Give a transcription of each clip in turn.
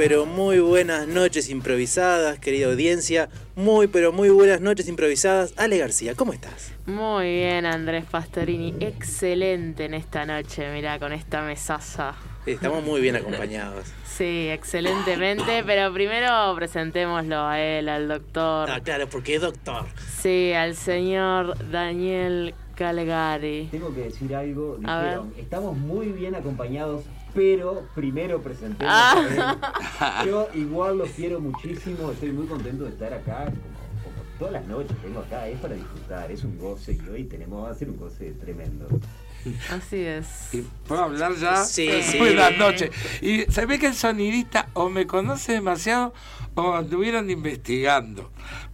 pero muy buenas noches improvisadas, querida audiencia. Muy, pero muy buenas noches improvisadas. Ale García, ¿cómo estás? Muy bien, Andrés Pastorini. Excelente en esta noche, mirá, con esta mesaza. Estamos muy bien acompañados. Sí, excelentemente, pero primero presentémoslo a él, al doctor. Ah, claro, porque es doctor. Sí, al señor Daniel Calgari. Tengo que decir algo. A Dijeron, estamos muy bien acompañados, pero primero presentemos Ah. a él. Yo igual los quiero muchísimo, estoy muy contento de estar acá. Como, como todas las noches vengo acá, es para disfrutar, es un goce y hoy tenemos, va a ser un goce tremendo. Así es. ¿Y ¿Puedo hablar ya? Sí, sí. Buenas noches. Y se ve que el sonidista o me conoce demasiado o anduvieron investigando.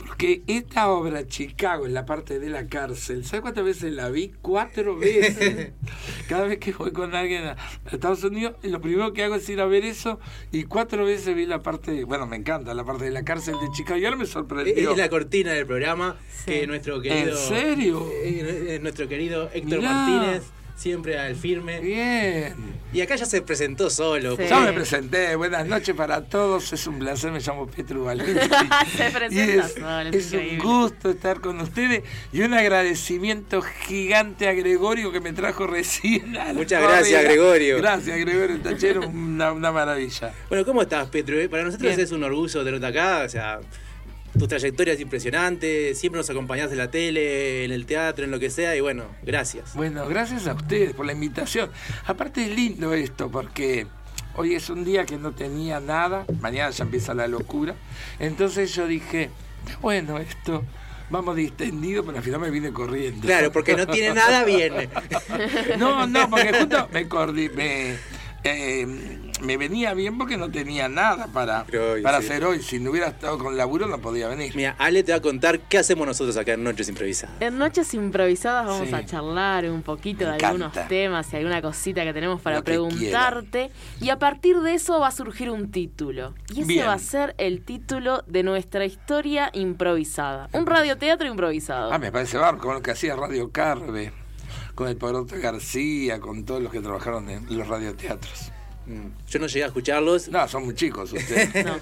Porque esta obra, Chicago, en la parte de la cárcel, ¿sabes cuántas veces la vi? Cuatro veces. Cada vez que voy con alguien a Estados Unidos, lo primero que hago es ir a ver eso y cuatro veces vi la parte, bueno, me encanta la parte de la cárcel de Chicago y ahora me sorprendió. es la cortina del programa Sí. que nuestro querido. ¿En serio? eh, eh, nuestro querido Héctor Mirá. Martínez, siempre al firme. Bien. Y acá ya se presentó solo. Sí. Ya me presenté, buenas noches para todos, es un placer, me llamo Petru Valencia. Se presenta es, solo, es es un gusto estar con ustedes y un agradecimiento gigante a Gregorio que me trajo recién. a Muchas gracias. Gregorio. Gracias, Gregorio Tachero, una, una maravilla. Bueno, ¿cómo estás, Petro? Eh, Para nosotros Bien. es un orgullo tenerte acá, o sea, tu trayectoria es impresionante, siempre nos acompañás en la tele, en el teatro, en lo que sea, y bueno, gracias. Bueno, gracias a ustedes por la invitación. Aparte es lindo esto porque hoy es un día que no tenía nada, mañana ya empieza la locura. Entonces yo dije, bueno, esto, vamos distendido, pero al final me vine corriendo. Claro, porque no tiene nada, viene. No, no, porque justo me me, eh, me venía bien porque no tenía nada para, hoy, para sí. hacer hoy. Si no hubiera estado con laburo no podía venir. Mira, Ale te va a contar qué hacemos nosotros acá en Noches Improvisadas. En Noches Improvisadas vamos Sí. a charlar un poquito Me de encanta. algunos temas y alguna cosita que tenemos para Lo preguntarte. Y a partir de eso va a surgir un título. Y ese Bien. va a ser el título de nuestra historia improvisada. Un radioteatro improvisado. Ah, me parece barco, como lo que hacía Radio Carve, con el Poroto García, con todos los que trabajaron en los radioteatros. Mm, Yo no llegué a escucharlos, No, son muy chicos ustedes. No.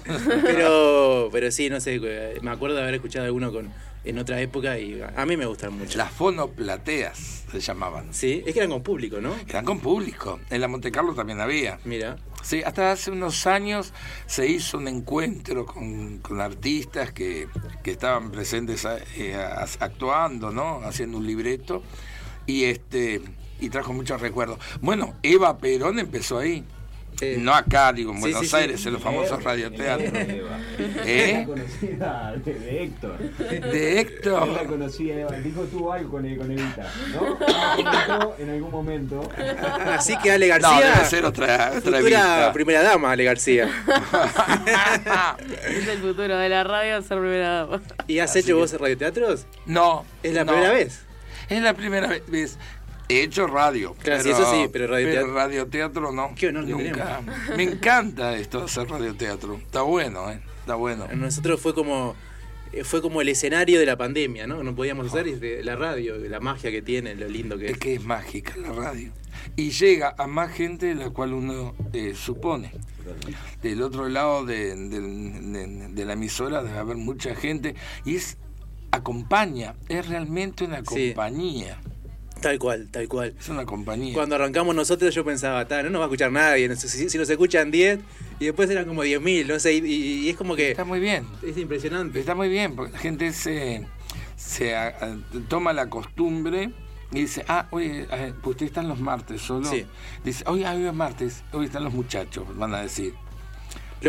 pero, pero sí, no sé, eh, me acuerdo de haber escuchado alguno con, en otra época y a mí me gustan mucho. Las fonoplateas se llamaban. Sí, es que eran con público, ¿no? Eran con público. En la Monte Carlo también había. Mira. Sí, hasta hace unos años se hizo un encuentro con, con artistas que, que estaban presentes eh, as- actuando, ¿no? Haciendo un libreto y este y trajo muchos recuerdos. Bueno, Eva Perón empezó ahí. Eh, no acá, digo, en sí, Buenos sí, sí. Aires, en los famosos radioteatros. Eva. ¿Eh? La conocida de, de Héctor. De Él la Héctor. conocía, Eva. dijo tú algo con, con Evita, ¿no? Comentó en algún momento. Así que Ale No, García, debe ser otra, otra futura primera dama, Ale García. Es el futuro de la radio ser primera dama. ¿Y has Así hecho que- vos radioteatros? No. ¿Es la no. primera vez? Es la primera vez. He hecho radio. Claro, sí, eso sí, pero radioteatro- radioteatro no. Qué honor que Nunca. Me encanta esto de hacer radioteatro. Está bueno, ¿eh? Está bueno. Nosotros fue como eh, fue como el escenario de la pandemia, ¿no? No podíamos hacer la radio, la magia que tiene, lo lindo que es. Es que es mágica la radio. Y llega a más gente de la cual uno eh, supone. Del otro lado de, del- de- de la emisora debe haber mucha gente. Y es acompaña. Es realmente una Sí. compañía. Tal cual, tal cual. Es una compañía. Cuando arrancamos nosotros yo pensaba, "Ta, no nos va a escuchar nadie, si, si nos escuchan 10 y después eran como 10.000, no sé, y, es como que Está muy bien. es impresionante. Está muy bien, porque la gente se, se a- a- toma la costumbre y dice, ah, oye, eh, pues ustedes están los martes solo. Sí. Dice, oye, hoy es martes, hoy están los muchachos, van a decir.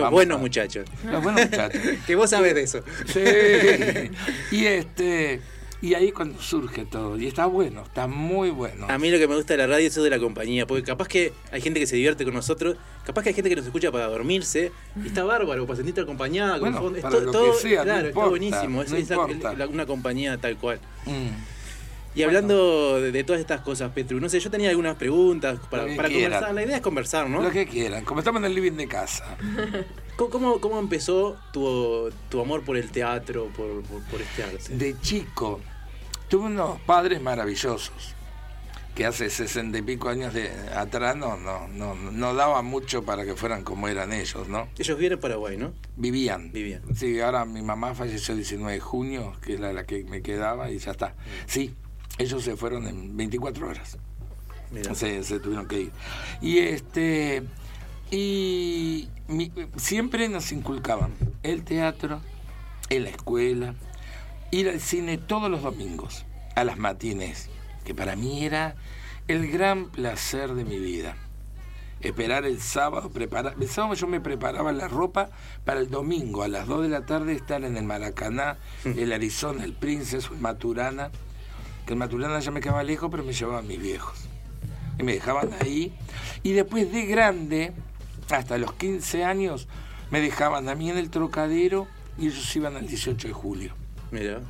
Los buenos a- muchachos. Los buenos muchachos. que vos sabés de eso. sí. Y este, y ahí cuando surge todo, y está bueno, está muy bueno. A mí lo que me gusta de la radio es eso de la compañía, porque capaz que hay gente que se divierte con nosotros, capaz que hay gente que nos escucha para dormirse, y está bárbaro, para sentirte acompañada. con Bueno, fondo. Es para to- lo todo, que sea, no claro, está importa, buenísimo, es, no es la- importa. la- una compañía tal cual. Mm. Y hablando de, de todas estas cosas, Petru, no sé, yo tenía algunas preguntas para, conversar. La idea es conversar, ¿no? Lo que quieran, como estamos en el living de casa. ¿Cómo, cómo, empezó tu, tu amor por el teatro, por, por, por este arte? De chico, tuve unos padres maravillosos. que hace sesenta y pico años de atrás no, no, no, no daba mucho para que fueran como eran ellos, ¿no? Ellos viven en Paraguay, ¿no? Vivían. Vivían. Sí, ahora mi mamá falleció el 19 de junio, que era la que me quedaba, y ya está. Sí, ellos se fueron en 24 horas. Se, se tuvieron que ir. Y este y mi- siempre nos inculcaban el teatro, en la escuela, ir al cine todos los domingos, a las matines, que para mí era el gran placer de mi vida. Esperar el sábado, preparar. El sábado yo me preparaba la ropa para el domingo, a las 2 de la tarde, estar en el Maracaná, el Arizona, el Princess, el Maturana. Que el Maturana ya me quedaba lejos, pero me llevaban mis viejos. Y me dejaban ahí. Y después de grande, hasta los 15 años, me dejaban a mí en el trocadero y ellos iban al 18 de julio. Mira.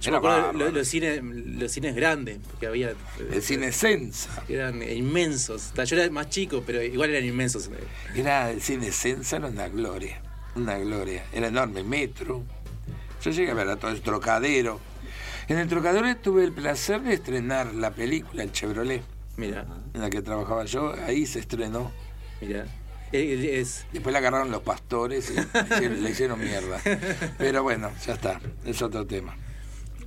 Yo Era me acuerdo los cines, los cines grandes, porque había. El cine Sensa. Eran inmensos. Yo era más chico, pero igual eran inmensos. Era el cine Sensa, era una gloria. Una gloria. Era enorme. Metro. Yo llegué a ver a todo el trocadero. En el trocadero tuve el placer de estrenar la película El Chevrolet, Mira, en la que trabajaba yo. Ahí se estrenó. mira. Eh, Es, Después la agarraron los pastores y le hicieron, le hicieron mierda. Pero bueno, ya está. Es otro tema.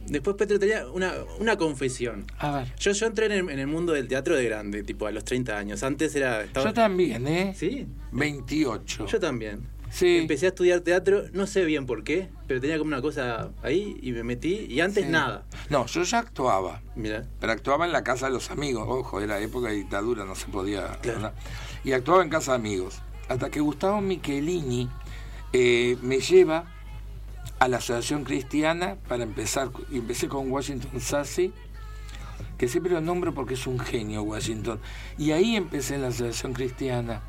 Después, Petro, tenía una, una confesión. A ver. Yo, yo entré en el, en el mundo del teatro de grande, tipo a los 30 años. Antes era. estaba- Yo también, ¿eh? ¿Sí? 28. Yo también. Sí. Empecé a estudiar teatro, no sé bien por qué, pero tenía como una cosa ahí y me metí. Y antes Sí. nada. No, yo ya actuaba. Mira. Pero actuaba en la casa de los amigos. Ojo, era época de dictadura, no se podía. Y actuaba en casa de amigos. Hasta que Gustavo Michelini eh, me lleva a la Asociación Cristiana para empezar. y Empecé con Washington Sassy, que siempre lo nombro porque es un genio Washington. Y ahí empecé en la Asociación Cristiana.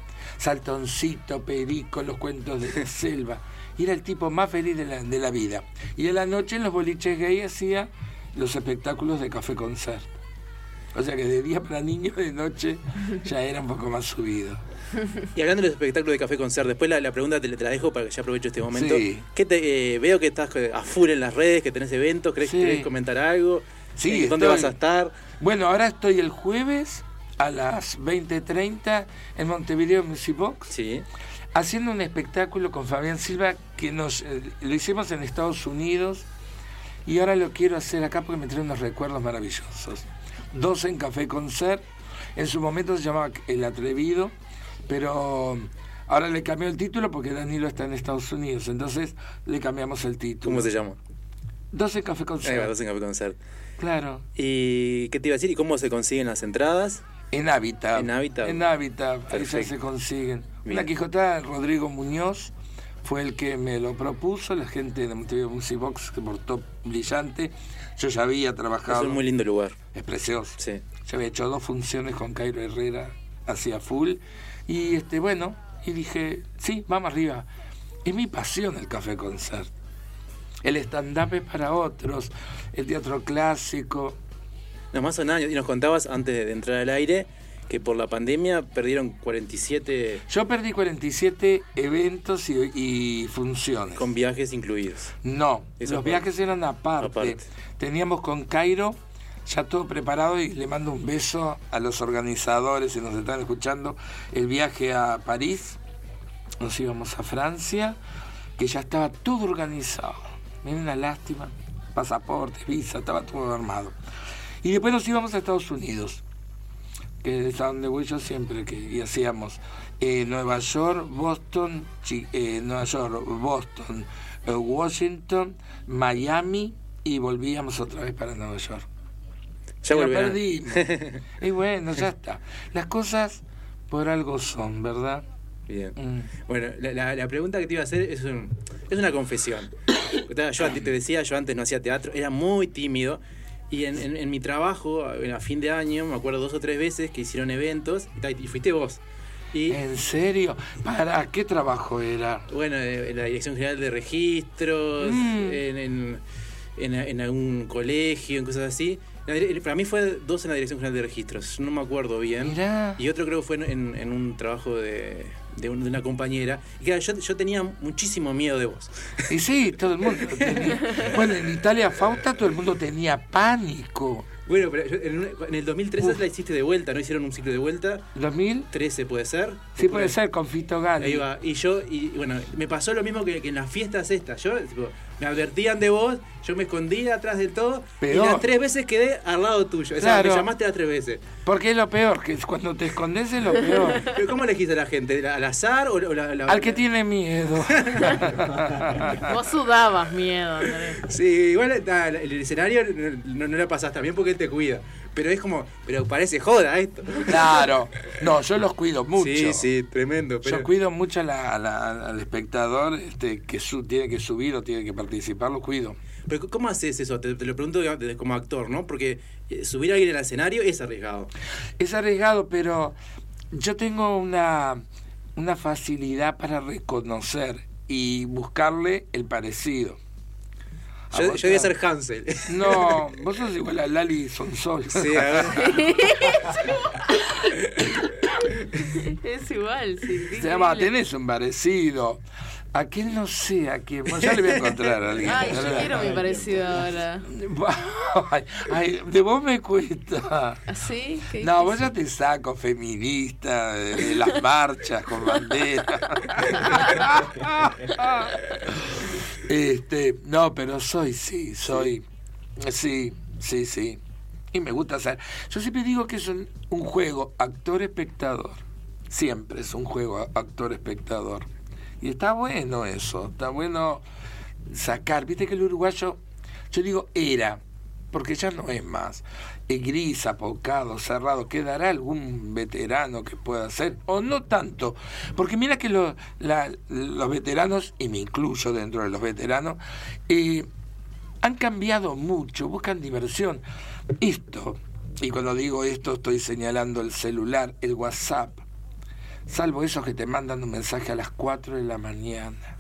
Saltoncito, Perico, los cuentos de la selva. Y era el tipo más feliz de la, de la vida. Y en la noche en los boliches gay hacía los espectáculos de café concert. O sea que de día para niños, de noche ya era un poco más subido. Y hablando de los espectáculos de Café Concert, después la, la pregunta te, la- te la dejo para que ya aprovecho este momento. Sí. ¿Qué te, eh, veo que estás eh, a full en las redes, que tenés eventos, ¿querés, Sí. querés comentar algo? Sí, Eh, ¿Dónde estoy. vas a estar? Bueno, ahora estoy el jueves a las 20.30 en Montevideo Music Box Sí. haciendo un espectáculo con Fabián Silva que nos eh, lo hicimos en Estados Unidos y ahora lo quiero hacer acá porque me trae unos recuerdos maravillosos. Dos en Café Concert, en su momento se llamaba El Atrevido, pero ahora le cambió el título porque Danilo está en Estados Unidos, entonces le cambiamos el título. ¿Cómo se llama? Dos en Café Ahí va, Concert. dos en Café Concert. Claro. ¿Y qué te iba a decir? ¿Y cómo se consiguen las entradas? En Hábitat. En Hábitat. En Hábitat, ahí se consiguen. Bien. Una Quijotada Rodrigo Muñoz fue el que me lo propuso, la gente de Montevideo Music Box que portó brillante. Yo ya había Es trabajado. un muy lindo lugar. Es precioso. Sí. Yo había hecho dos funciones con Cairo Herrera, hacía full. Y este, bueno, y dije, sí, vamos arriba. Es mi pasión el café concert. El stand-up es para otros, el teatro clásico. No, más son años. Y nos contabas antes de entrar al aire que por la pandemia perdieron 47 Yo perdí 47 eventos y, y funciones. con viajes incluidos. No, Eso los viajes eran aparte. Aparte. Teníamos con Cairo ya todo preparado y le mando un beso a los organizadores si nos están escuchando. El viaje a París, nos íbamos a Francia, que ya estaba todo organizado. Mira una lástima, pasaporte, visa, estaba todo armado. Y después nos íbamos a Estados Unidos, que es a donde voy yo siempre, que y hacíamos eh, Nueva York, Boston, Chi- eh, Nueva York, Boston, eh, Washington, Miami y volvíamos otra vez para Nueva York. Ya perdimos. y bueno, ya está. Las cosas por algo son, ¿verdad? Bien. Mm. Bueno, la, la- la pregunta que te iba a hacer es, un- es una confesión. Yo te decía, yo antes no hacía teatro, era muy tímido. Y en, en- en mi trabajo, a fin de año, me acuerdo dos o tres veces que hicieron eventos y, fuiste vos. Y ¿En serio? ¿Para qué trabajo era? bueno, eh, en la Dirección General de Registros, Mm. en, en, algún colegio, en cosas así. Para mí fue dos en la Dirección General de Registros, no me acuerdo bien. Mirá. Y otro creo que fue en un trabajo de, de, un- de una compañera. Y claro, yo, yo tenía muchísimo miedo de vos. Y sí, todo el mundo tenía. Bueno, en Italia Fausta todo el mundo tenía pánico. Bueno, pero yo- en, en el 2013 Uf. la hiciste de vuelta, ¿no? Hicieron un ciclo de vuelta. ¿2000? 13 puede ser. Sí, puede ser, con Fito Gali. Ahí va. Y yo, y bueno, me pasó lo mismo que, que en las fiestas estas. Yo, tipo, me advertían de vos, yo me escondía atrás del todo. Peor. Y las tres veces quedé al lado tuyo. O sea, Claro. me llamaste las tres veces. Porque es lo peor, que es cuando te escondes es lo peor. Pero ¿cómo elegís a la gente? ¿Al azar o la, la- Al que tiene miedo. Vos sudabas miedo, Andrés. Sí, igual está, el escenario no, no la pasás también porque él te cuida. Pero es como, pero parece joda esto. Claro. No, yo los cuido mucho. Sí, sí, tremendo. Pero... Yo cuido mucho a la- a la- al espectador este, que su- tiene que subir o tiene que participar, lo cuido. Pero ¿cómo haces eso? Te, te lo pregunto como actor, ¿no? Porque eh, subir a alguien al escenario es arriesgado. Es arriesgado, pero yo tengo una, una facilidad para reconocer y buscarle el parecido. Yo, yo voy a ser Hansel. No, vos sos igual a Lali Sonsol. Sí, a ver. Es igual, sí. Se llama, tenés un parecido. A quién no sé, a quién. Bueno, ya le voy a encontrar a alguien. Ay, yo quiero mi parecido ahora. Ay, ay, de vos me cuesta. ¿Así? ¿Qué No, vos ya te saco feminista, de, de las marchas con bandera. Este, no, pero soy, sí, soy, sí, sí, sí. Y me gusta hacer. Yo siempre digo que es un, un juego actor-espectador. Siempre es un juego actor-espectador. Y está bueno eso, está bueno sacar. Viste que el uruguayo, yo digo era, porque ya no es más. Gris, apocado, cerrado. ¿Quedará algún veterano que pueda hacer? O no tanto. Porque mira que los veteranos, y me incluyo dentro de los veteranos, eh, han cambiado mucho, buscan diversión. Esto, y cuando digo esto estoy señalando el celular, el WhatsApp, salvo esos que te mandan un mensaje a las 4 de la mañana.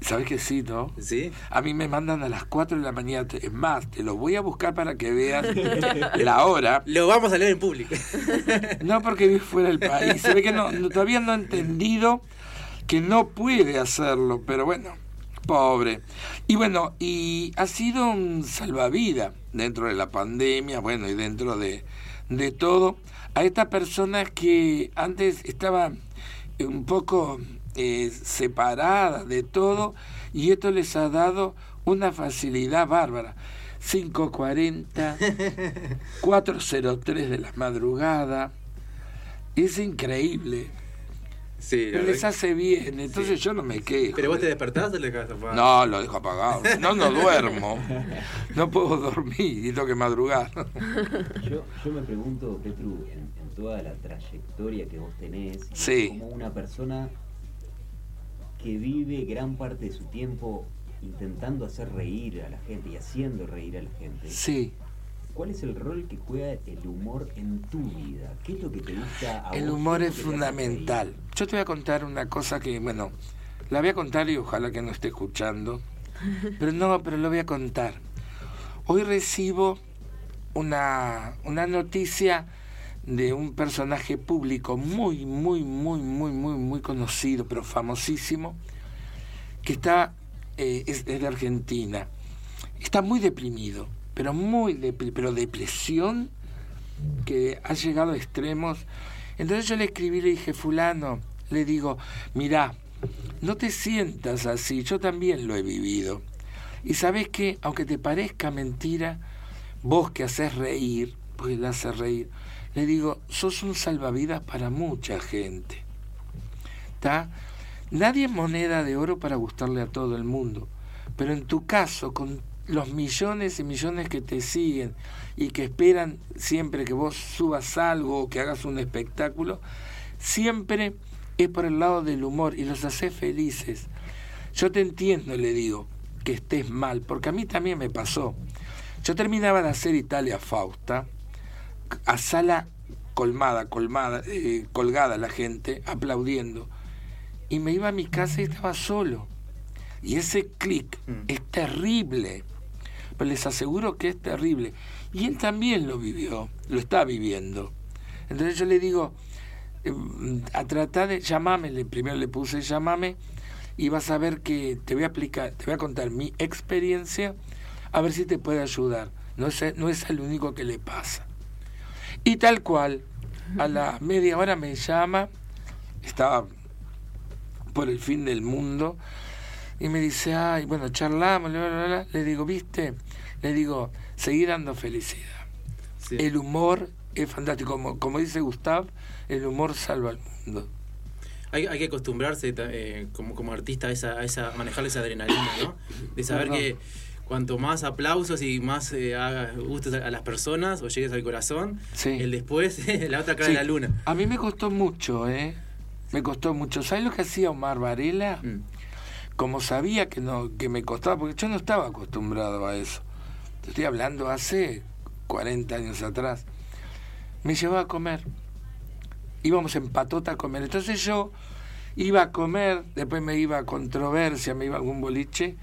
¿Sabes que sí, no? ¿Sí? A mí me mandan a las 4 de la mañana. Es más, te lo voy a buscar para que veas la hora. Lo vamos a leer en público. No porque vive fuera del país. Se ve que no, no- todavía no ha entendido que no puede hacerlo, pero bueno, pobre. Y bueno, y ha sido un salvavidas dentro de la pandemia, bueno, y dentro de, de todo, a estas personas que antes estaban un poco eh, separadas de todo, y esto les ha dado una facilidad bárbara. 540, 403 de la madrugada. Es increíble. Sí, Pero les verdad hace bien, entonces yo no me que- quejo. Pero vos te despertás o le dejas apagado? No, lo dejo apagado. No, no duermo. No puedo dormir y tengo que madrugar. Yo, yo me pregunto, Petru, en, en toda la trayectoria que vos tenés, Sí. como una persona que vive gran parte de su tiempo intentando hacer reír a la gente y haciendo reír a la gente, Sí, ¿cuál es el rol que juega el humor en tu vida? ¿Qué es lo que te gusta a el vos? humor ¿Qué es fundamental. Yo te voy a contar una cosa que, bueno, la voy a contar y ojalá que no esté escuchando. Pero no, pero lo voy a contar. Hoy recibo una, una noticia de un personaje público muy, muy, muy, muy, muy, muy conocido, pero famosísimo, que está, eh, es, de Argentina. Está muy deprimido, pero muy depri- pero depresión que ha llegado a extremos. Entonces yo le escribí, le dije, fulano, le digo, mira, no te sientas así, yo también lo he vivido. Y sabes que, aunque te parezca mentira, vos que haces reír, porque le haces reír, le digo, sos un salvavidas para mucha gente. ¿Está? Nadie es moneda de oro para gustarle a todo el mundo, pero en tu caso, con los millones y millones que te siguen y que esperan siempre que vos subas algo o que hagas un espectáculo, siempre es por el lado del humor y los haces felices. Yo te entiendo, le digo, que estés mal, porque a mí también me pasó. Yo terminaba de hacer Italia Fausta, a sala colmada, colmada, eh, colgada la gente, aplaudiendo. Y me iba a mi casa y estaba solo. Y ese clic Mm. es terrible. Pero les aseguro que es terrible. Y él también lo vivió, lo está viviendo. Entonces yo le digo, eh, a tratar de, llamame, le- primero le puse llamame, y vas a ver que te voy a explicar, te voy a contar mi experiencia, a ver si te puede ayudar. no es, no es el único que le pasa. Y tal cual, a la media hora me llama, estaba por el fin del mundo, y me dice, ay, bueno, charlamos, bla, bla, bla. le digo, viste, le digo, seguí dando felicidad. Sí. El humor es fantástico, como, como dice Gustav, el humor salva al mundo. Hay, hay que acostumbrarse eh, como, como artista a, esa, a esa, manejar esa adrenalina, ¿no? De saber Perdón. que cuanto más aplausos y más eh, hagas gustes a, a las personas o llegues al corazón, Sí. el después, la otra cara Sí, de la luna. A mí me costó mucho, ¿eh? Me costó mucho. ¿Sabes lo que hacía Omar Varela? Mm. Como sabía que no que me costaba, porque yo no estaba acostumbrado a eso. Te estoy hablando hace 40 años atrás. Me llevaba a comer. Íbamos en patota a comer. Entonces yo iba a comer, después me iba a controversia, me iba a algún boliche,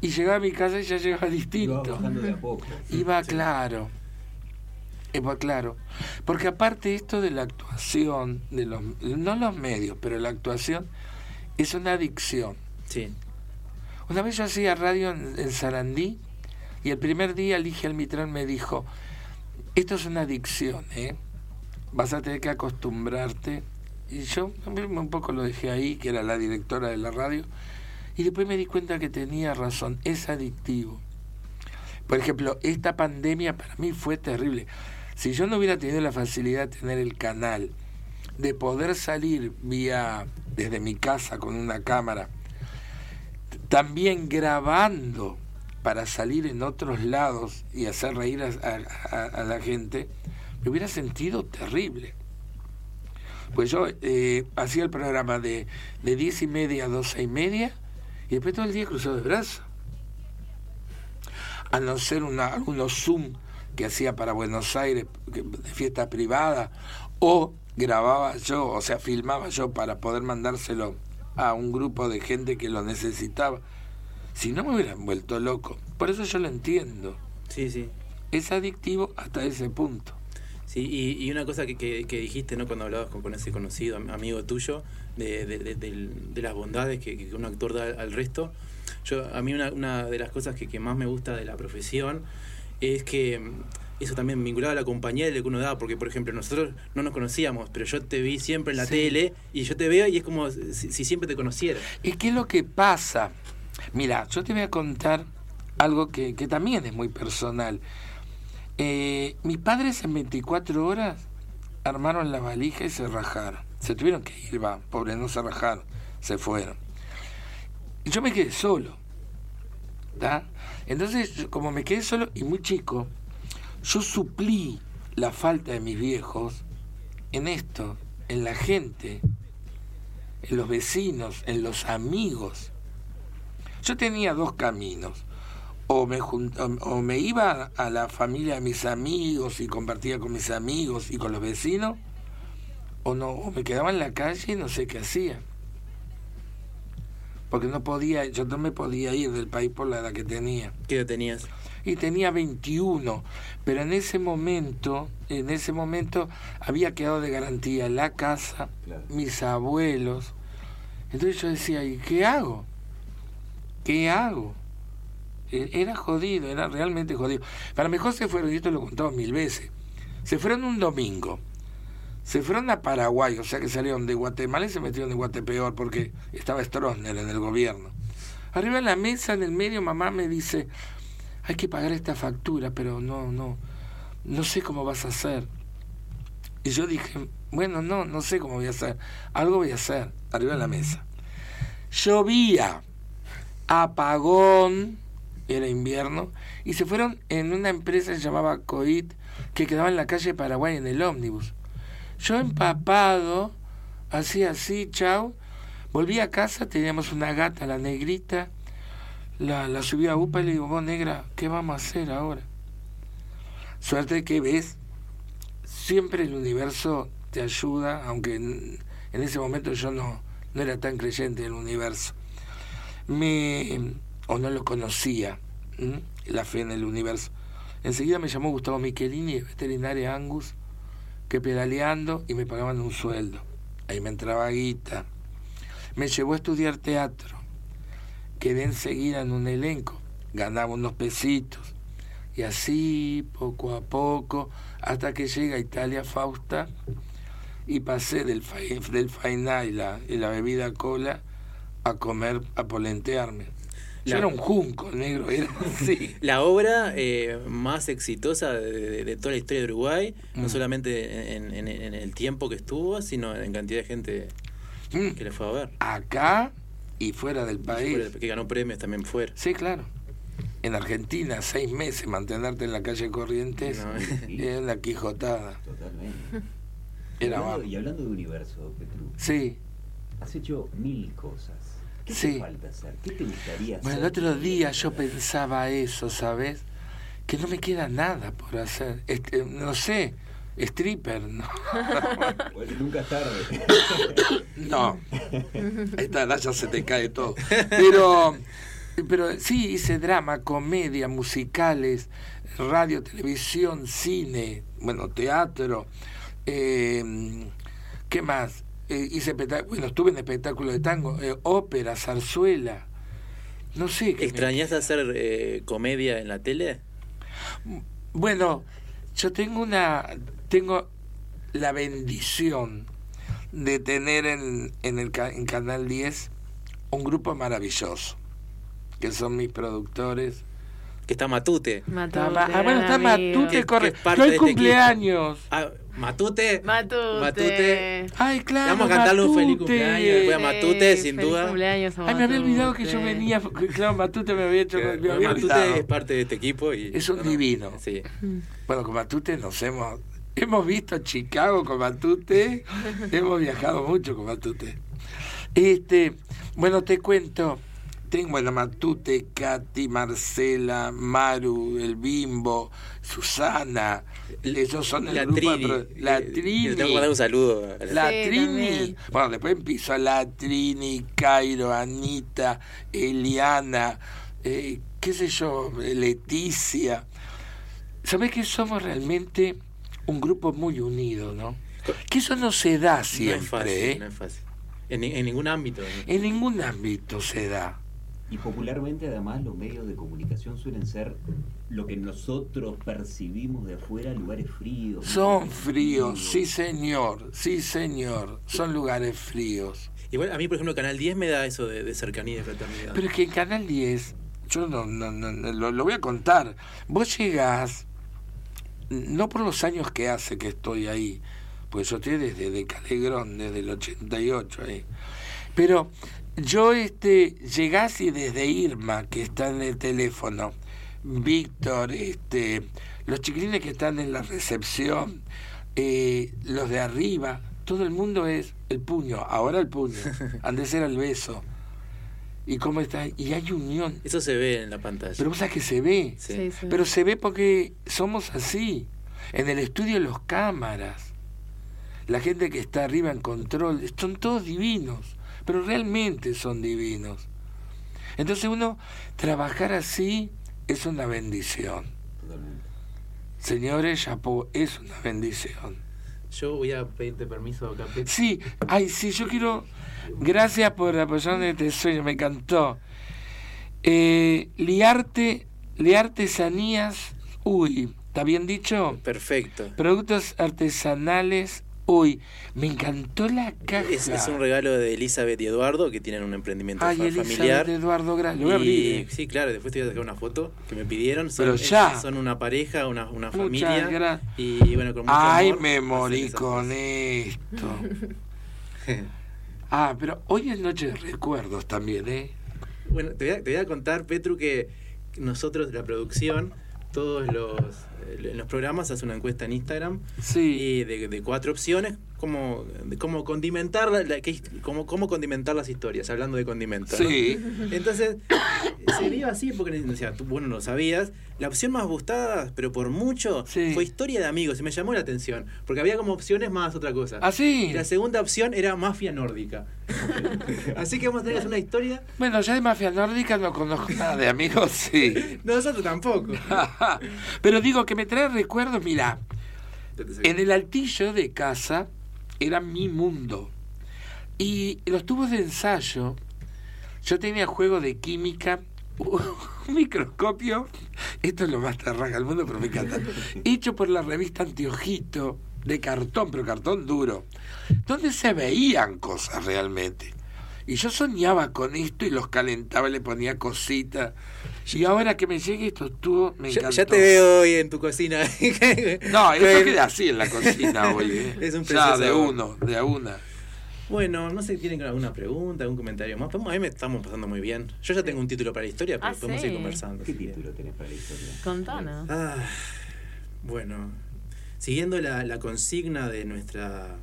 y llegaba a mi casa y ya llegaba Iba distinto. bajando de a poco. Iba claro. Iba claro. Porque aparte esto de la actuación, de los, no los medios, pero la actuación es una adicción. Sí. Una vez yo hacía radio en, en Sarandí y el primer día Ligia Almitrán me dijo, esto es una adicción, ¿eh? Vas a tener que acostumbrarte. Y yo un poco lo dejé ahí, que era la directora de la radio, y después me di cuenta que tenía razón, es adictivo. Por ejemplo, esta pandemia para mí fue terrible. Si yo no hubiera tenido la facilidad de tener el canal, de poder salir vía desde mi casa con una cámara, también grabando para salir en otros lados y hacer reír a, la gente, me hubiera sentido terrible. Pues yo eh, hacía el programa de, de 10 y media a 12 y media y después todo el día cruzado de brazos. A no ser una, algunos Zoom que hacía para Buenos Aires, de fiesta privada, o grababa yo, o sea, filmaba yo para poder mandárselo a un grupo de gente que lo necesitaba. Si no me hubieran vuelto loco. Por eso yo lo entiendo. Sí, sí. Es adictivo hasta ese punto. Sí, y, y una cosa que, que, que dijiste ¿no? cuando hablabas con, con ese conocido am- amigo tuyo de, de, las bondades que, que un actor da al, resto. Yo, a mí una, una de las cosas que, que más me gusta de la profesión es que mm, eso también vinculado a la compañía de que uno da, porque por ejemplo nosotros no nos conocíamos, pero yo te vi siempre en la Sí. tele y yo te veo y es como si, si siempre te conociera. ¿Y qué es lo que pasa? Mira, yo te voy a contar algo que, que también es muy personal. Eh, mis padres en 24 horas armaron la valija y se rajaron. Se tuvieron que ir, va, pobres, no se rajaron, se fueron. Y yo me quedé solo. ¿tá? Entonces, como me quedé solo y muy chico, yo suplí la falta de mis viejos en esto, en la gente, en los vecinos, en los amigos. Yo tenía dos caminos. O me, o me iba a la familia de mis amigos y compartía con mis amigos y con los vecinos, o no, o me quedaba en la calle y no sé qué hacía. Porque no podía, yo no me podía ir del país por la edad que tenía ¿Qué edad tenías? y tenía 21, pero en ese momento, en ese momento había quedado de garantía la casa, Claro. mis abuelos. Entonces yo decía, ¿y qué hago? ¿Qué hago? E- Era jodido, era realmente jodido. Para mejor se fueron, y esto lo he contado mil veces, se fueron un domingo. Se fueron a Paraguay, o sea que salieron de Guatemala y se metieron en Guatepeor porque estaba Stroessner en el gobierno. Arriba en la mesa, en el medio, mamá me dice, hay que pagar esta factura, pero no, no, no sé cómo vas a hacer. Y yo dije, bueno, no, no sé cómo voy a hacer. Algo voy a hacer, arriba de la mesa. Llovía, apagón, era invierno, y se fueron en una empresa que se llamaba COIT, que quedaba en la calle Paraguay en el ómnibus. Yo empapado, así, así, chau, volví a casa, teníamos una gata, la negrita, la, la subí a UPA y le digo, vos negra, ¿qué vamos a hacer ahora? Suerte que ves, siempre el universo te ayuda, aunque en, ese momento yo no, no era tan creyente del universo. Me, o no lo conocía, la fe en el universo. Enseguida me llamó Gustavo Michelini, veterinaria Angus, que pedaleando y me pagaban un sueldo. Ahí me entraba guita. Me llevó a estudiar teatro. Quedé enseguida en un elenco. Ganaba unos pesitos. Y así, poco a poco, hasta que llega Italia Fausta y pasé del, fa- del y la, y la bebida cola a comer, a polentearme. Yo La- era un junco negro, era así. La obra eh, más exitosa de, de- de toda la historia de Uruguay, no Mm. solamente en, en- en el tiempo que estuvo, sino en cantidad de gente Mm, que le fue a ver. Acá y fuera del país. Fuera, Que ganó premios también fuera. Sí, claro. En Argentina, seis meses mantenerte en la calle Corrientes No, era una quijotada. Totalmente. Era y, hablando, y hablando de universo, Petru, Sí. has hecho mil cosas. ¿Qué Sí. te falta hacer? ¿Qué te gustaría hacer? Bueno, el otro día yo pensaba eso, ¿sabes? Que no me queda nada por hacer. Este, no sé, stripper, ¿no? Bueno, nunca es tarde. No. A esta edad ya se te cae todo. Pero, pero sí, hice drama, comedia, musicales, radio, televisión, cine, bueno, teatro. eh, ¿Qué más? Eh, hice bueno, estuve en espectáculos de tango, eh, ópera, zarzuela. No sé. qué me- ¿Extrañas hacer eh, comedia en la tele? Bueno, yo tengo una, tengo la bendición de tener en, en el en Canal 10 un grupo maravilloso, que son mis productores. Que está Matute. Matute, ah, bueno, está amigo. Matute, Que- corre. que es parte que hoy de este cumpleaños. Ah, Matute. Matute. Matute. Ay, claro. Vamos a cantarle un feliz cumpleaños después a Matute, sin feliz duda. cumpleaños a Ay, me había olvidado que yo venía. Claro, Matute me había hecho. Me había Matute olvidado. es parte de este equipo y Es un divino. Sí. Bueno, con Matute nos hemos hemos visto Chicago con Matute, hemos viajado mucho con Matute. Este, bueno, te cuento, tengo bueno, Matute, Katy, Marcela, Maru, el Bimbo, Susana, ellos son el La grupo Trini. pro- la Eh, Trini. le tengo que mandar un saludo. a la- La Sí, Trini. también. Bueno, después empezó la Trini, Cairo, Anita, Eliana, eh, qué sé yo, Leticia. ¿Sabés que somos realmente un grupo muy unido, no? Que eso no se da no siempre, es fácil, ¿eh? no es fácil. En, ni- en ningún ámbito. ¿no? En ningún ámbito se da. Y popularmente además los medios de comunicación suelen ser lo que nosotros percibimos de afuera, lugares fríos. Son fríos, sí señor, sí señor, son lugares fríos. Igual a mí, por ejemplo, Canal 10 me da eso de, de cercanía y de fraternidad. Pero es que en Canal 10, yo no, no, no- no- lo, lo voy a contar. Vos llegás, no por los años que hace que estoy ahí, pues yo estoy desde de Calegrón, desde el 88 ahí. Pero yo este llegás y desde Irma, que está en el teléfono, Víctor, este, los chiquilines que están en la recepción, eh, los de arriba, todo el mundo es el puño, ahora el puño, antes era el beso. ¿Y cómo está? Y hay unión. Eso se ve en la pantalla. Pero vos sabés que se ve. Sí. Sí, sí. Pero se ve porque somos así. En el estudio los cámaras. La gente que está arriba en control. Son todos divinos. Pero realmente son divinos. Entonces uno trabajar así es una bendición. Totalmente. Señores, Chapo, es una bendición. Yo voy a pedirte permiso, Capet. Sí, ay, sí, yo quiero. Gracias por apoyarme en este sueño, me encantó. Eh, liarte, liartesanías, uy, ¿está bien dicho? Perfecto. Productos artesanales, uy, me encantó la caja. Es, es un regalo de Elizabeth y Eduardo que tienen un emprendimiento Ay, fa- Elizabeth familiar. Eduardo Gran, lo voy a abrir. Y, eh. sí, claro, después te voy a sacar una foto que me pidieron. Son, Pero ya. son una pareja, una, familia. Y bueno, con mucho Ay, amor, me morí con esto. Ah, pero hoy es noche de recuerdos también, ¿eh? Bueno, te voy, a, te voy a contar, Petru, que nosotros, la producción, todos los, eh, los programas hacen una encuesta en Instagram Sí. y de, de cuatro opciones, como, de cómo condimentar la, la- que- cómo, cómo condimentar las historias, hablando de condimentos. ¿no? Entonces, se dio así porque, o sea, tú, bueno, lo sabías. La opción más gustada, pero por mucho, Sí. fue historia de amigos y me llamó la atención, porque había como opciones más otra cosa. ¿Ah, sí? Y la segunda opción era mafia nórdica. así que vamos a tener una historia. Bueno, ya de mafia nórdica no conozco nada de amigos, sí. Nosotros tampoco. Pero digo que me trae recuerdos, mira, en el altillo de casa era mi mundo. Y los tubos de ensayo, yo tenía juego de química, un microscopio, esto es lo más terraga del mundo, pero me encanta, hecho por la revista Antiojito, de cartón, pero cartón duro, donde se veían cosas realmente. Y yo soñaba con esto y los calentaba, le ponía cositas. Y ahora que me llegue esto estuvo, me Ya, encantó. ya te veo hoy en tu cocina. No, eso queda así en la cocina hoy. ¿eh? Es un ya, de uno, de a una. Bueno, no sé si tienen alguna pregunta, algún comentario más. A mí me estamos pasando muy bien. Yo ya tengo un título para la historia, pero Ah, podemos sí. ir conversando. ¿Qué título tenés para la historia? Contanos. Ah, bueno, siguiendo la, la consigna de nuestra,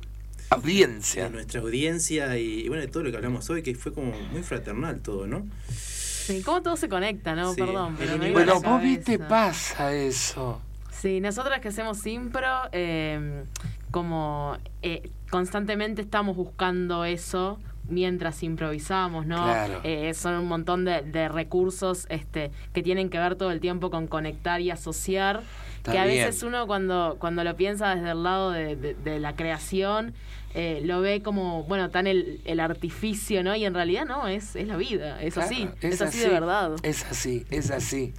Audiencia. de nuestra audiencia y, y bueno, de todo lo que hablamos hoy, que fue como muy fraternal todo, ¿no? Sí, cómo todo se conecta, ¿no? Sí. Perdón, pero me Bueno, vos viste, pasa eso. Sí, nosotras que hacemos impro, eh, como eh, constantemente estamos buscando eso mientras improvisamos, ¿no? Claro. Eh, son un montón de, de recursos este, que tienen que ver todo el tiempo con conectar y asociar, Está que a bien. veces uno cuando, cuando lo piensa desde el lado de, de- de la creación, eh, lo ve como, bueno, tan el, el artificio, ¿no? Y en realidad no, es, es la vida, es así, es, así de verdad. Es así, es así.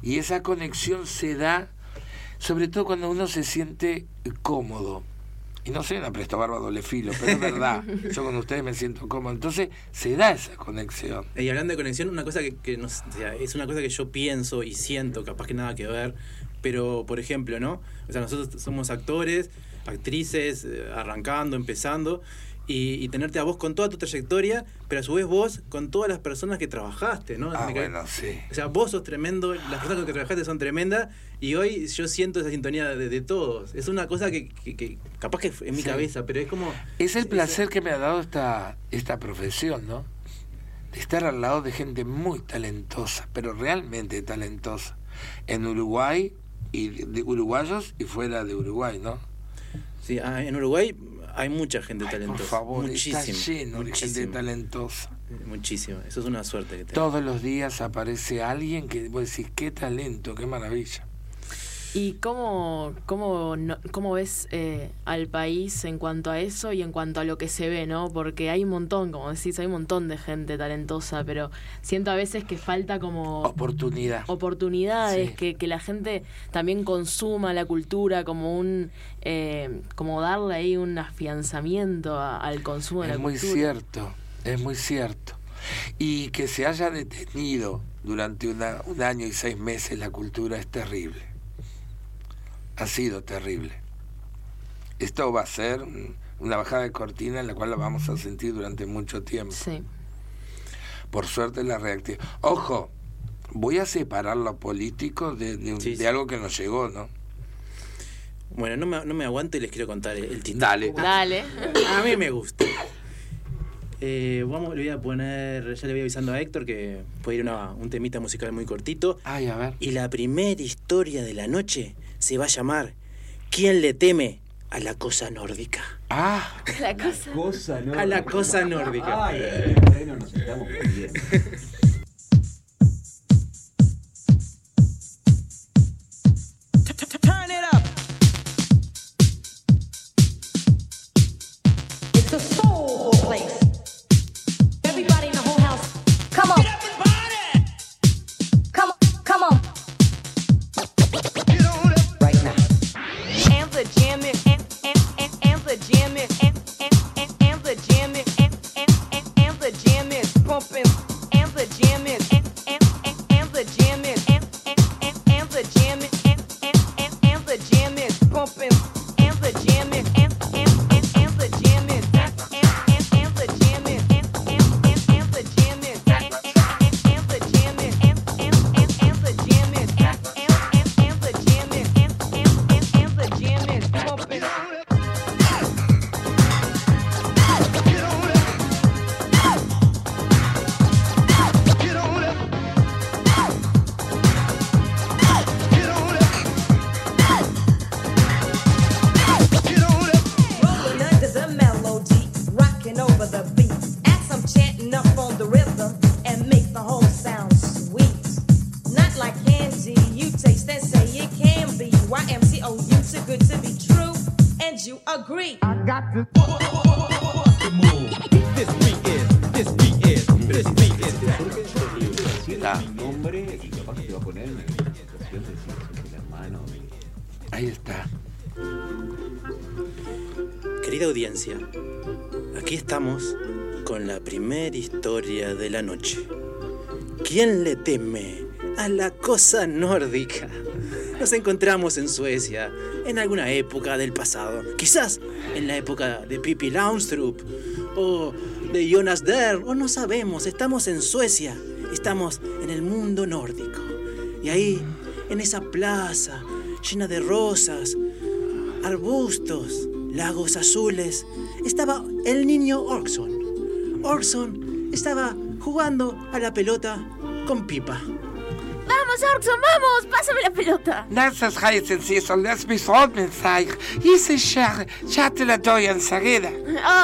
Y esa conexión se da, sobre todo cuando uno se siente cómodo. Y no soy una presto barba doble filo, pero es verdad. Yo con ustedes me siento cómodo. Entonces se da esa conexión. Y hablando de conexión, una cosa que, que nos- o sea, es una cosa que yo pienso y siento, capaz que nada que ver, pero por ejemplo, ¿no? O sea, nosotros somos actores, actrices, eh, arrancando, empezando, y, y tenerte a vos con toda tu trayectoria, pero a su vez vos con todas las personas que trabajaste, ¿no? Ah, bueno, sí. O sea, vos sos tremendo, las personas con que trabajaste son tremendas, y hoy yo siento esa sintonía de, de todos. Es una cosa que, que- que capaz que en mi Sí. cabeza, pero es como... Es el placer que me ha dado esta, esta profesión, ¿no? De estar al lado de gente muy talentosa, pero realmente talentosa. En Uruguay, y de, de uruguayos y fuera de Uruguay, ¿no? Sí, ah, en Uruguay hay mucha gente Ay, talentosa. por favor, muchísimo, está lleno de gente muchísimo. talentosa. Muchísimo, eso es una suerte que tengo. Todos los días aparece alguien que vos decís, qué talento, qué maravilla. ¿Y cómo, cómo, no- cómo ves eh, al país en cuanto a eso y en cuanto a lo que se ve, no? Porque hay un montón, como decís, hay un montón de gente talentosa, pero siento a veces que falta como Oportunidad. oportunidades, Sí. que, que la gente también consuma la cultura como un, eh, como darle ahí un afianzamiento a- al consumo de Es la muy cultura. cierto, es muy cierto. Y que se haya detenido durante una- un año y seis meses la cultura es terrible. Ha sido terrible. Esto va a ser un- una bajada de cortina en la cual la vamos a sentir durante mucho tiempo. Sí. Por suerte la reactividad. Ojo, voy a separar lo político de, de un- Sí, de sí. algo que nos llegó, ¿no? Bueno, no me, no me aguanto y les quiero contar el, el título. Dale. Dale. A mí me gusta. Eh, vamos, le voy a poner, ya le voy avisando a Héctor que puede ir una, un temita musical muy cortito. Ay, a ver. Y la primera historia de la noche se va a llamar ¿Quién le teme a la cosa nórdica? Ah, La cosa. Cosa nórdica. A la cosa nórdica. Ay, en el terreno nos estamos perdiendo. Ahí está. Querida audiencia, aquí estamos con la primera historia de la noche. ¿Quién le teme a la cosa nórdica? Nos encontramos en Suecia en alguna época del pasado, quizás en la época de Pippi Launstrup o de Jonas Dern, o no sabemos, estamos en Suecia, estamos en el mundo nórdico. Y ahí, en esa plaza llena de rosas, arbustos, lagos azules, estaba el niño Orkson. Orkson estaba jugando a la pelota con Pipa. Vamos, Orkson, vamos, pásame la pelota. So, lass mich Mensaje. Y ese ya, ya te la doy enseguida.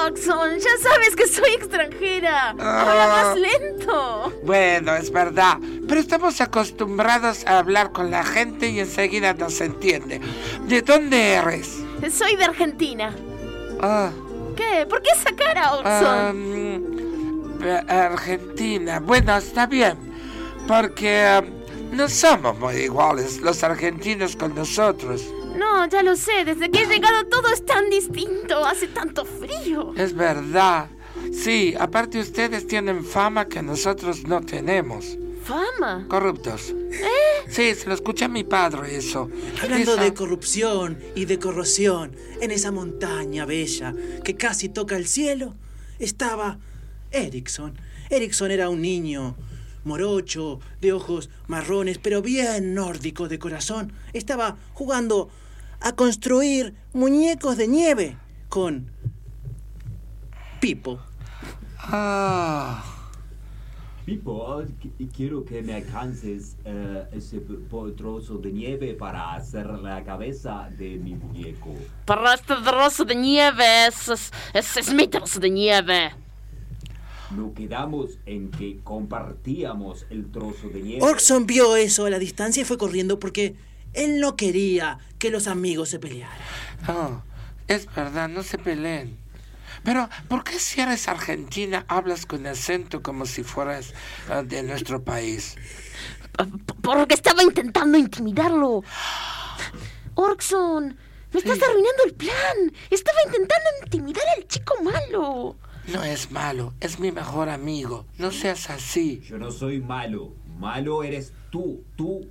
Orkson, ya sabes que soy extranjera. Habla más lento. Bueno, es verdad, pero estamos acostumbrados a hablar con la gente y enseguida nos entiende. ¿De dónde eres? Soy de Argentina. Ah, ¿Qué? ¿Por qué esa cara, Orkson? um, eh, Argentina. Bueno, está bien, porque um, no somos muy iguales los argentinos con nosotros. No, ya lo sé. Desde que he llegado todo es tan distinto. Hace tanto frío. Es verdad. Sí, aparte ustedes tienen fama que nosotros no tenemos. ¿Fama? Corruptos. Sí, se lo escucha mi padre eso. Hablando Esa- de corrupción y de corrosión, en esa montaña bella que casi toca el cielo, estaba Erickson. Erickson era un niño morocho, de ojos marrones, pero bien nórdico de corazón. Estaba jugando a construir muñecos de nieve con Pipo. Ah, Pipo, qu- quiero que me alcances eh, ese trozo de nieve para hacer la cabeza de mi muñeco. Para este trozo de nieve es, es, es, es mi trozo de nieve. No quedamos en que compartíamos el trozo de nieve. Orkson vio eso a la distancia y fue corriendo porque él no quería que los amigos se pelearan. oh, es verdad, no se peleen. Pero, ¿por qué si eres argentina hablas con acento como si fueras ah, de nuestro país? Porque estaba intentando intimidarlo. Orkson, me estás arruinando el plan. Estaba intentando intimidar al chico malo. No es malo, es mi mejor amigo. No seas así. Yo no soy malo. Malo eres tú. Tú.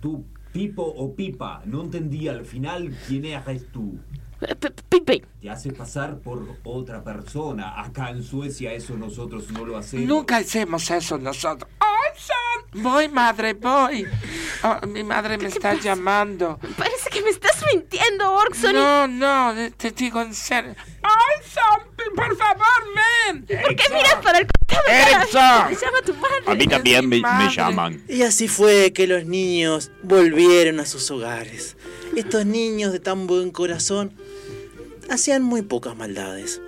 Tú, Pipo o Pipa. No entendí al final quién eres tú. Eh, Pipe, Te hace pasar por otra persona. Acá en Suecia eso nosotros no lo hacemos. Nunca hacemos eso nosotros. Voy, madre, voy. Oh, mi madre me está llamando. parece que me estás mintiendo, Orkson. y- No, no, te digo en serio. ¡Ay, son! Por favor, ven. ¿Por qué miras para el costado? Erickson. Me llama tu madre. A mí también me, llaman. Y así fue que los niños volvieron a sus hogares. Estos niños de tan buen corazón hacían muy pocas maldades.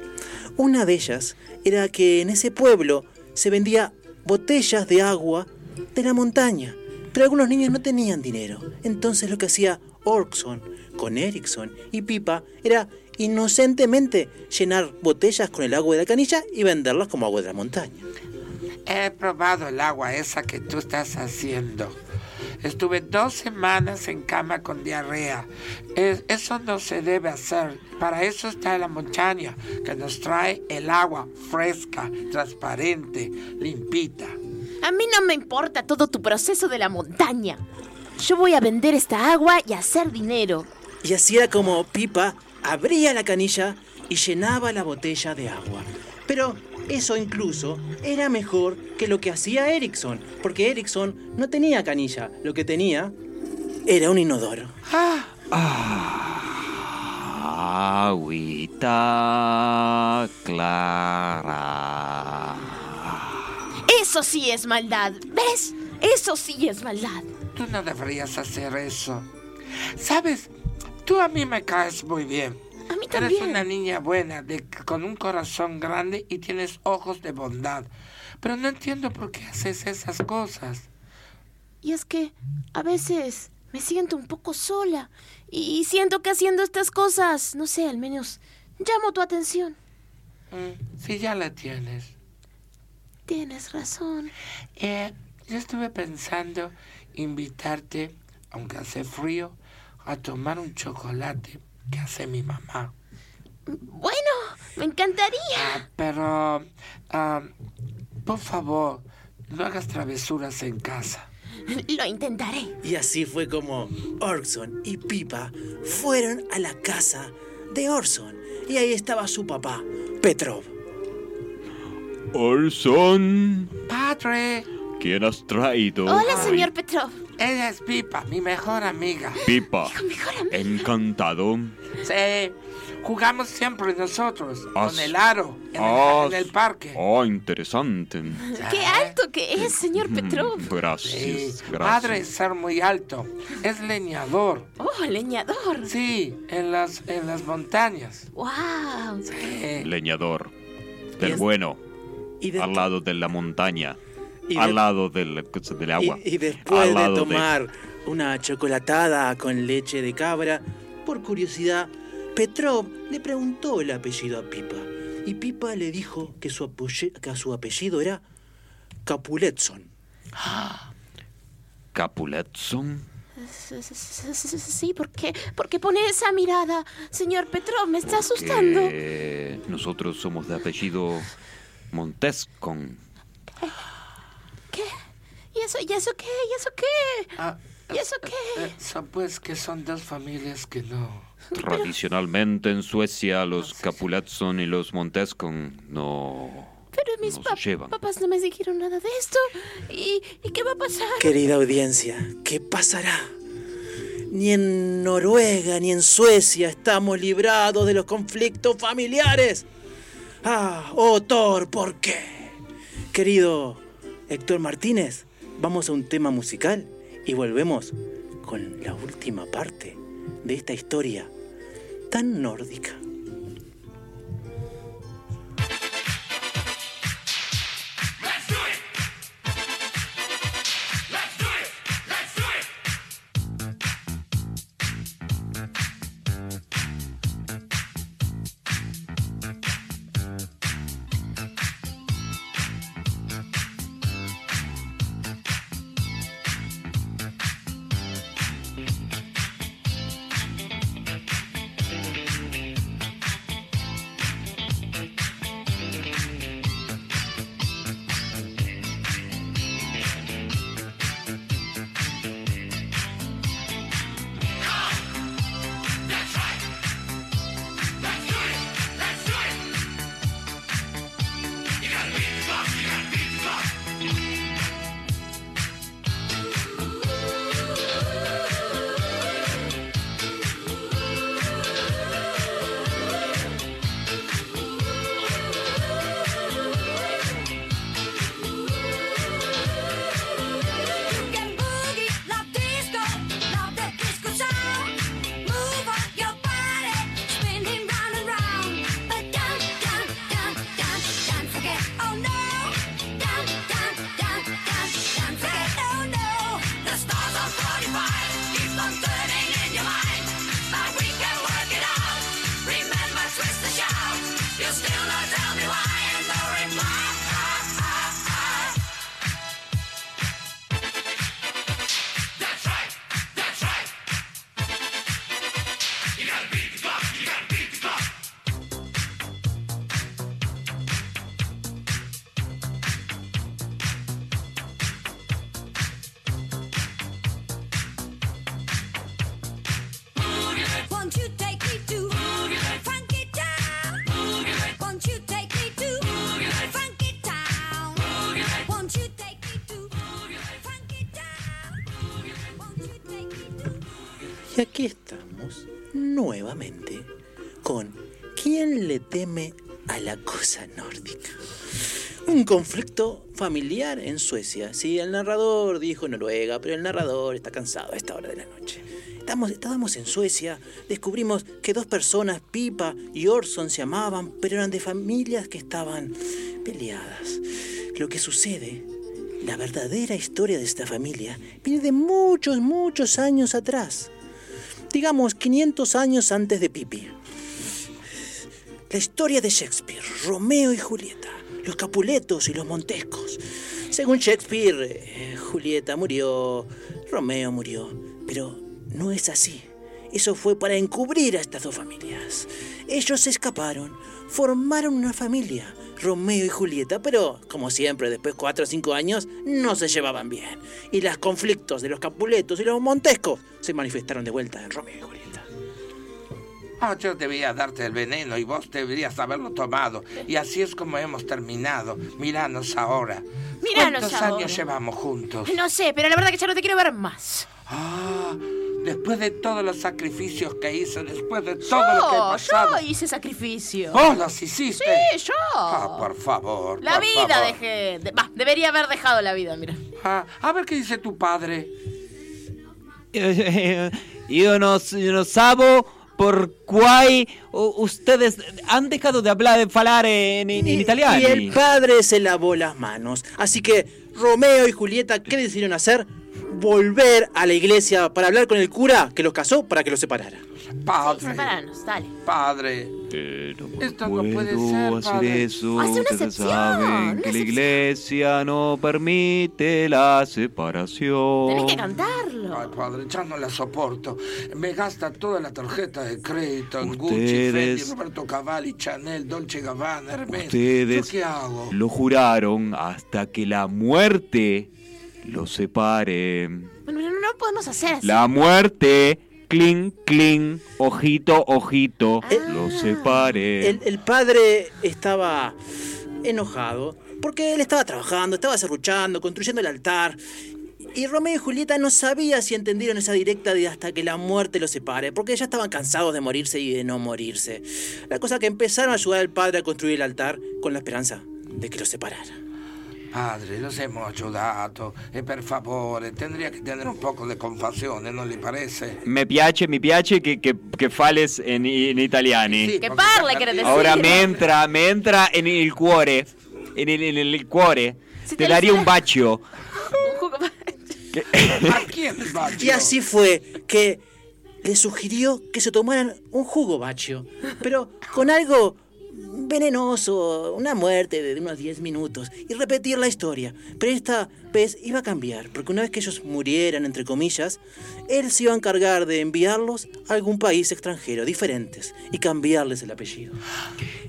Una de ellas era que en ese pueblo se vendía botellas de agua de la montaña, pero algunos niños no tenían dinero. Entonces lo que hacía Orkson con Erickson y Pipa era inocentemente llenar botellas con el agua de la canilla y venderlas como agua de la montaña. He probado el agua esa que tú estás haciendo. Estuve dos semanas en cama con diarrea. Es- eso no se debe hacer. Para eso está la montaña, que nos trae el agua fresca, transparente, limpita. A mí no me importa todo tu proceso de la montaña. Yo voy a vender esta agua y hacer dinero. Y así era como Pipa abría la canilla y llenaba la botella de agua. Pero eso incluso era mejor que lo que hacía Erickson, porque Erickson no tenía canilla, lo que tenía era un inodoro. Agüita clara. Eso sí es maldad. ¿Ves? Eso sí es maldad. Tú no deberías hacer eso. ¿Sabes? Tú a mí me caes muy bien. A mí Eres también. una niña buena, de, con un corazón grande y tienes ojos de bondad. Pero no entiendo por qué haces esas cosas. Y es que a veces me siento un poco sola y siento que haciendo estas cosas, no sé, al menos llamo tu atención. Mm, Si ya la tienes. Tienes razón. Eh, yo estuve pensando invitarte, aunque hace frío, a tomar un chocolate que hace mi mamá. Bueno, me encantaría. Ah, pero, ah, por favor, no hagas travesuras en casa. Lo intentaré. Y así fue como Orson y Pipa fueron a la casa de Orson. Y ahí estaba su papá, Petrov. Orson, Padre, ¿quién has traído? Hola, señor Petrov. Ella es Pipa, mi mejor amiga. Pipa. Mejor amigo. Encantado. Sí, jugamos siempre nosotros, Ah, con el aro, en, Ah, el, en el parque. Oh, interesante. Qué alto que es, señor Petrov. Sí, Gracias, padre gracias. es ser muy alto, es leñador. Oh, leñador. Sí, en las, en las montañas. Wow. Sí. Leñador. Del es- bueno. Y, de- Al lado de la montaña. Y de- Al lado del, del agua. y- y después Al de tomar una chocolatada con leche de cabra, por curiosidad, Petrov le preguntó el apellido a Pipa. Y Pipa le dijo que su, apoye- que su apellido era Capuletson. Capuletson. S- s- Sí, ¿por qué? ¿Por qué pone esa mirada? Señor Petrov, me está asustando. Nosotros somos de apellido Montescon. ¿Y eso, y eso qué? ¿Y eso qué? Ah, ¿Y eso qué? eh, son pues que son dos familias que no. Tradicionalmente en Suecia los Capuletson y los Montescon no, Pero mis pap- llevan. papás no me dijeron nada de esto. ¿Y, ¿Y qué va a pasar? Querida audiencia, ¿qué pasará? Ni en Noruega ni en Suecia estamos librados de los conflictos familiares. Ah, oh Thor, ¿por qué? Querido Héctor Martínez, vamos a un tema musical y volvemos con la última parte de esta historia tan nórdica. Y aquí estamos nuevamente con ¿Quién le teme a la cosa nórdica? Un conflicto familiar en Suecia. Sí, el narrador dijo Noruega, pero el narrador está cansado a esta hora de la noche. Estamos, estábamos en Suecia, descubrimos que dos personas, Pipa y Orson, se amaban, pero eran de familias que estaban peleadas. Lo que sucede, la verdadera historia de esta familia, viene de muchos, muchos años atrás digamos 500 años antes de Pipi. La historia de Shakespeare, Romeo y Julieta, los Capuletos y los Montescos. Según Shakespeare, eh, Julieta murió, Romeo murió, pero no es así. Eso fue para encubrir a estas dos familias. Ellos se escaparon, formaron una familia, Romeo y Julieta, pero como siempre, después de cuatro o cinco años, no se llevaban bien. Y los conflictos de los Capuletos y los Montescos se manifestaron de vuelta en Romeo y Julieta. Ah, yo debía darte el veneno y vos deberías haberlo tomado. Y así es como hemos terminado. Míranos ahora. Míranos ¿Cuántos ahora. años llevamos juntos? No sé, pero la verdad que ya no te quiero ver más. Ah, después de todos los sacrificios que hice, después de todo lo que he Yo, pasado. yo hice sacrificio. ¡Oh, los hiciste! Sí, yo. Ah, por favor. La por vida favor. dejé. de- bah, debería haber dejado la vida, mira. Ah, a ver qué dice tu padre. Io non, non sabo por u- ustedes han dejado de hablar de falar en, en, en italiano. Y el padre se lavó las manos. Así que Romeo y Julieta, ¿qué decidieron hacer? Volver a la iglesia para hablar con el cura que los casó para que los separara. Padre, Separanos, dale. padre. Esto no puede ser, puedo hacer padre. eso. Hace una Ustedes excepción, saben una que la iglesia no permite la separación. Tenés que cantarlo. Ay, padre, ya no la soporto. Me gasta toda la tarjeta de crédito en Gucci, Ustedes- Fendi, Roberto Cavalli, Chanel, Dolce Gabbana, Hermes. Ustedes ¿Yo qué hago? lo juraron hasta que la muerte los separe. Bueno, no, no podemos hacer así. La muerte, clink, clink, ojito, ojito, los separe. El, el padre estaba enojado porque él estaba trabajando, estaba serruchando, construyendo el altar. Y Romeo y Julieta no sabía si entendieron esa directa de hasta que la muerte los separe, porque ya estaban cansados de morirse y de no morirse. La cosa que empezaron a ayudar al padre a construir el altar con la esperanza de que los separara. Padre, los hemos ayudato e per favore tendría que tener un poco de compasione, ¿no le parece? Me piace, mi piace che, che, che fales in, in italiano. Sì, Que parle, quiere decir. Ora me entra, me entra en el cuore, en el, en el cuore, Si te te daría un bacio. Un jugo ¿A quién va? Y así fue que le sugirió que se tomaran un jugo bacho, pero con algo venenoso, una muerte de unos 10 minutos, y repetir la historia. Pero esta vez iba a cambiar, porque una vez que ellos murieran, entre comillas, él se iba a encargar de enviarlos a algún país extranjero, diferentes, y cambiarles el apellido.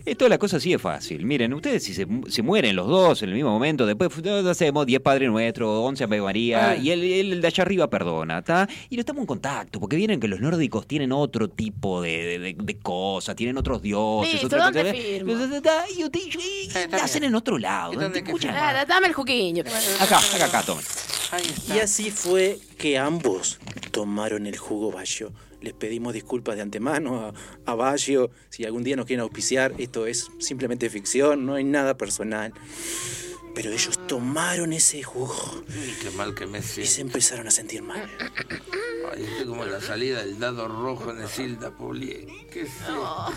Esto la cosa sí es fácil. Miren, ustedes si se, se mueren los dos en el mismo momento, después hacemos 10 Padre Nuestro, 11 Ave María, Ah. y el, el de allá arriba perdona, ¿está? Y no estamos en contacto, porque vienen que los nórdicos tienen otro tipo de, de- de- de cosas, tienen otros dioses, Listo, otra ¿dónde cosa- firmo? Y, y- y- y hacen bien. en otro lado. ¿Y Dame el juguinho. Acá, acá, acá, tomen. Y así fue que ambos tomaron el jugo Bayo. Les pedimos disculpas de antemano a, a Bayo. Si algún día nos quieren auspiciar, esto es simplemente ficción, no hay nada personal. Pero ellos tomaron ese jugo Uy, qué mal que me y se siento. empezaron a sentir mal. Ay, estoy como la salida del dado rojo en el Silda Polié. ¿Qué?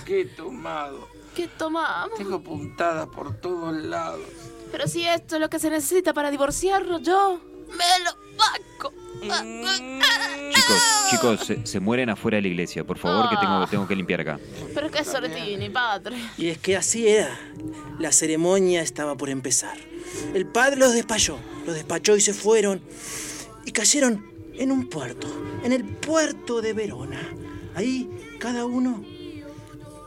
¿Qué he tomado? ¿Qué tomamos? Tengo puntadas por todos lados. Pero si esto es lo que se necesita para divorciarnos, yo me lo banco. Chicos, chicos, se, se mueren afuera de la iglesia, por favor, que tengo, tengo que limpiar acá. Pero qué sortini, padre. Y es que así era. La ceremonia estaba por empezar. El padre los despachó, los despachó y se fueron. Y cayeron en un puerto, en el puerto de Verona. Ahí cada uno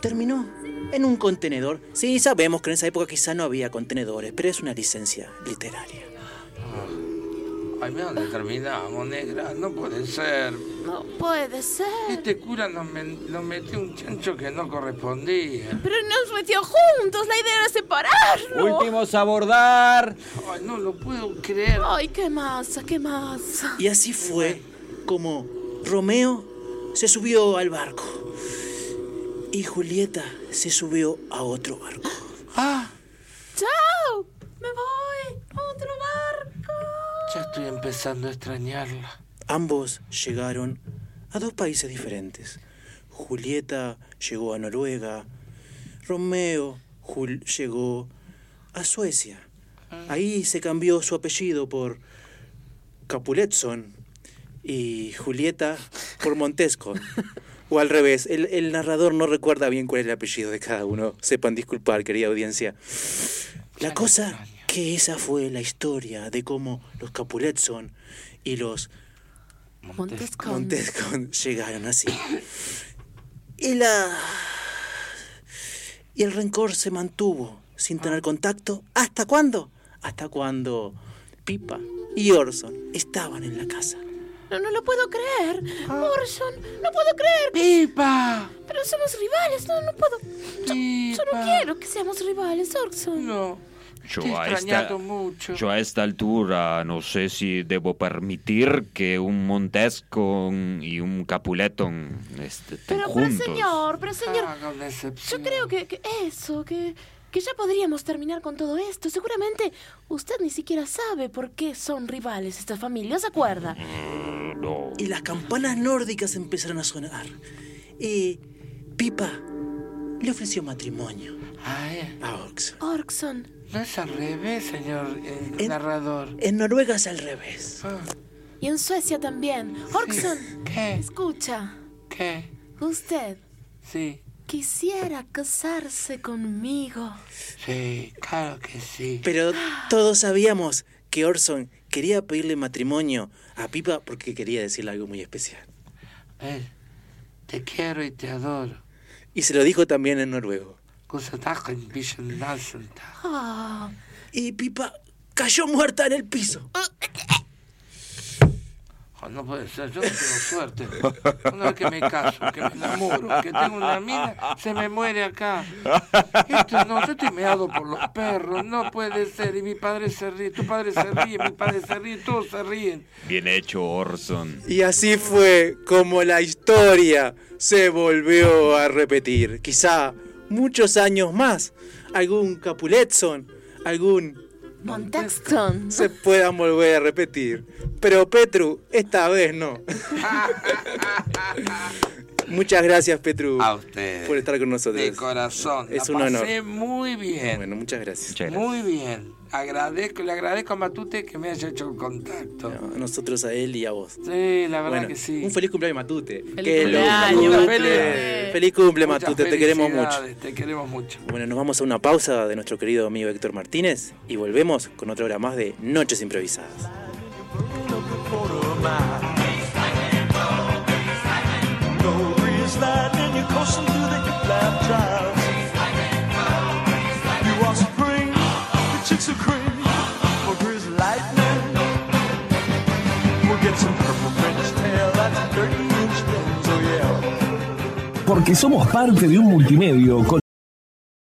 terminó en un contenedor. Sí, sabemos que en esa época quizá no había contenedores, pero es una licencia literaria. Ay, mira dónde terminamos, negra. No puede ser. No puede ser. Este cura nos metió un chancho que no correspondía. Pero nos metió juntos. La idea era separarnos. Últimos a abordar. Ay, no lo puedo creer. Ay, qué masa, qué masa. Y así fue como Romeo se subió al barco y Julieta se subió a otro barco. Ah, ¡Chao! Me voy a otro barco. ya estoy empezando a extrañarla. Ambos llegaron a dos países diferentes. Julieta llegó a Noruega, Romeo Jul- llegó a Suecia. Ahí se cambió su apellido por Capuletson y Julieta por Montesco. O al revés, el, el narrador no recuerda bien cuál es el apellido de cada uno. Sepan disculpar, querida audiencia. La cosa que esa fue la historia de cómo los Capuletson y los Montescon. Montescon llegaron así. Y la. Y el rencor se mantuvo sin tener contacto. ¿Hasta cuándo? Hasta cuando Pipa y Orson estaban en la casa. No, no lo puedo creer. Orson, no puedo creer. ¡Pipa! Pero somos rivales, no, no puedo. Yo, yo no quiero que seamos rivales, Orson. No. Yo Te he a, esta, extrañado mucho. yo a esta altura no sé si debo permitir que un Montescon y un Capuleton este, estén Pero, pero juntos. señor, pero señor, una excepción. yo creo que, que eso, que, que ya podríamos terminar con todo esto. Seguramente usted ni siquiera sabe por qué son rivales estas familias, ¿se acuerda? No. Y las campanas nórdicas empezaron a sonar. Y Pipa le ofreció matrimonio Ay, a Orson. Orson, no es al revés, señor eh, En- narrador. En Noruega es al revés. Ah, y en Suecia también. Orson, ¿Qué? escucha, ¿Qué? usted Sí, quisiera casarse conmigo. sí, claro que sí. Pero todos sabíamos que Orson quería pedirle matrimonio a Pipa porque quería decirle algo muy especial. Ven, te quiero y te adoro. Y se lo dijo también en noruego. Ah, Y Pipa cayó muerta en el piso. Oh, no puede ser, yo no tengo suerte. Una vez que me caso, que me enamoro, que tengo una mina, se me muere acá. Esto no, yo estoy meado por los perros, no puede ser. Y mi padre se ríe, tu padre se ríe, mi padre se ríe, todos se ríen. Bien hecho, Orson. Y así fue como la historia se volvió a repetir. Quizá muchos años más, algún Capuletson, algún Monteston. se puedan volver a repetir. Pero Petru, esta vez no. Muchas gracias, Petru, A por estar con nosotros. De corazón. Es la un honor. pasé muy bien. Bueno, muchas gracias. Muchas gracias. Muy bien. Agradezco, le agradezco a Matute que me haya hecho el contacto. A nosotros, a él y a vos. Sí, la verdad Bueno, que sí. un feliz cumpleaños, Matute. Feliz Que cumpleaños, cumple. Matute. Feliz cumple, Muchas Matute. Te queremos mucho. Te queremos mucho. Bueno, nos vamos a una pausa de nuestro querido amigo Héctor Martínez y volvemos con otra hora más de Noches Improvisadas. Porque somos parte de un multimedio con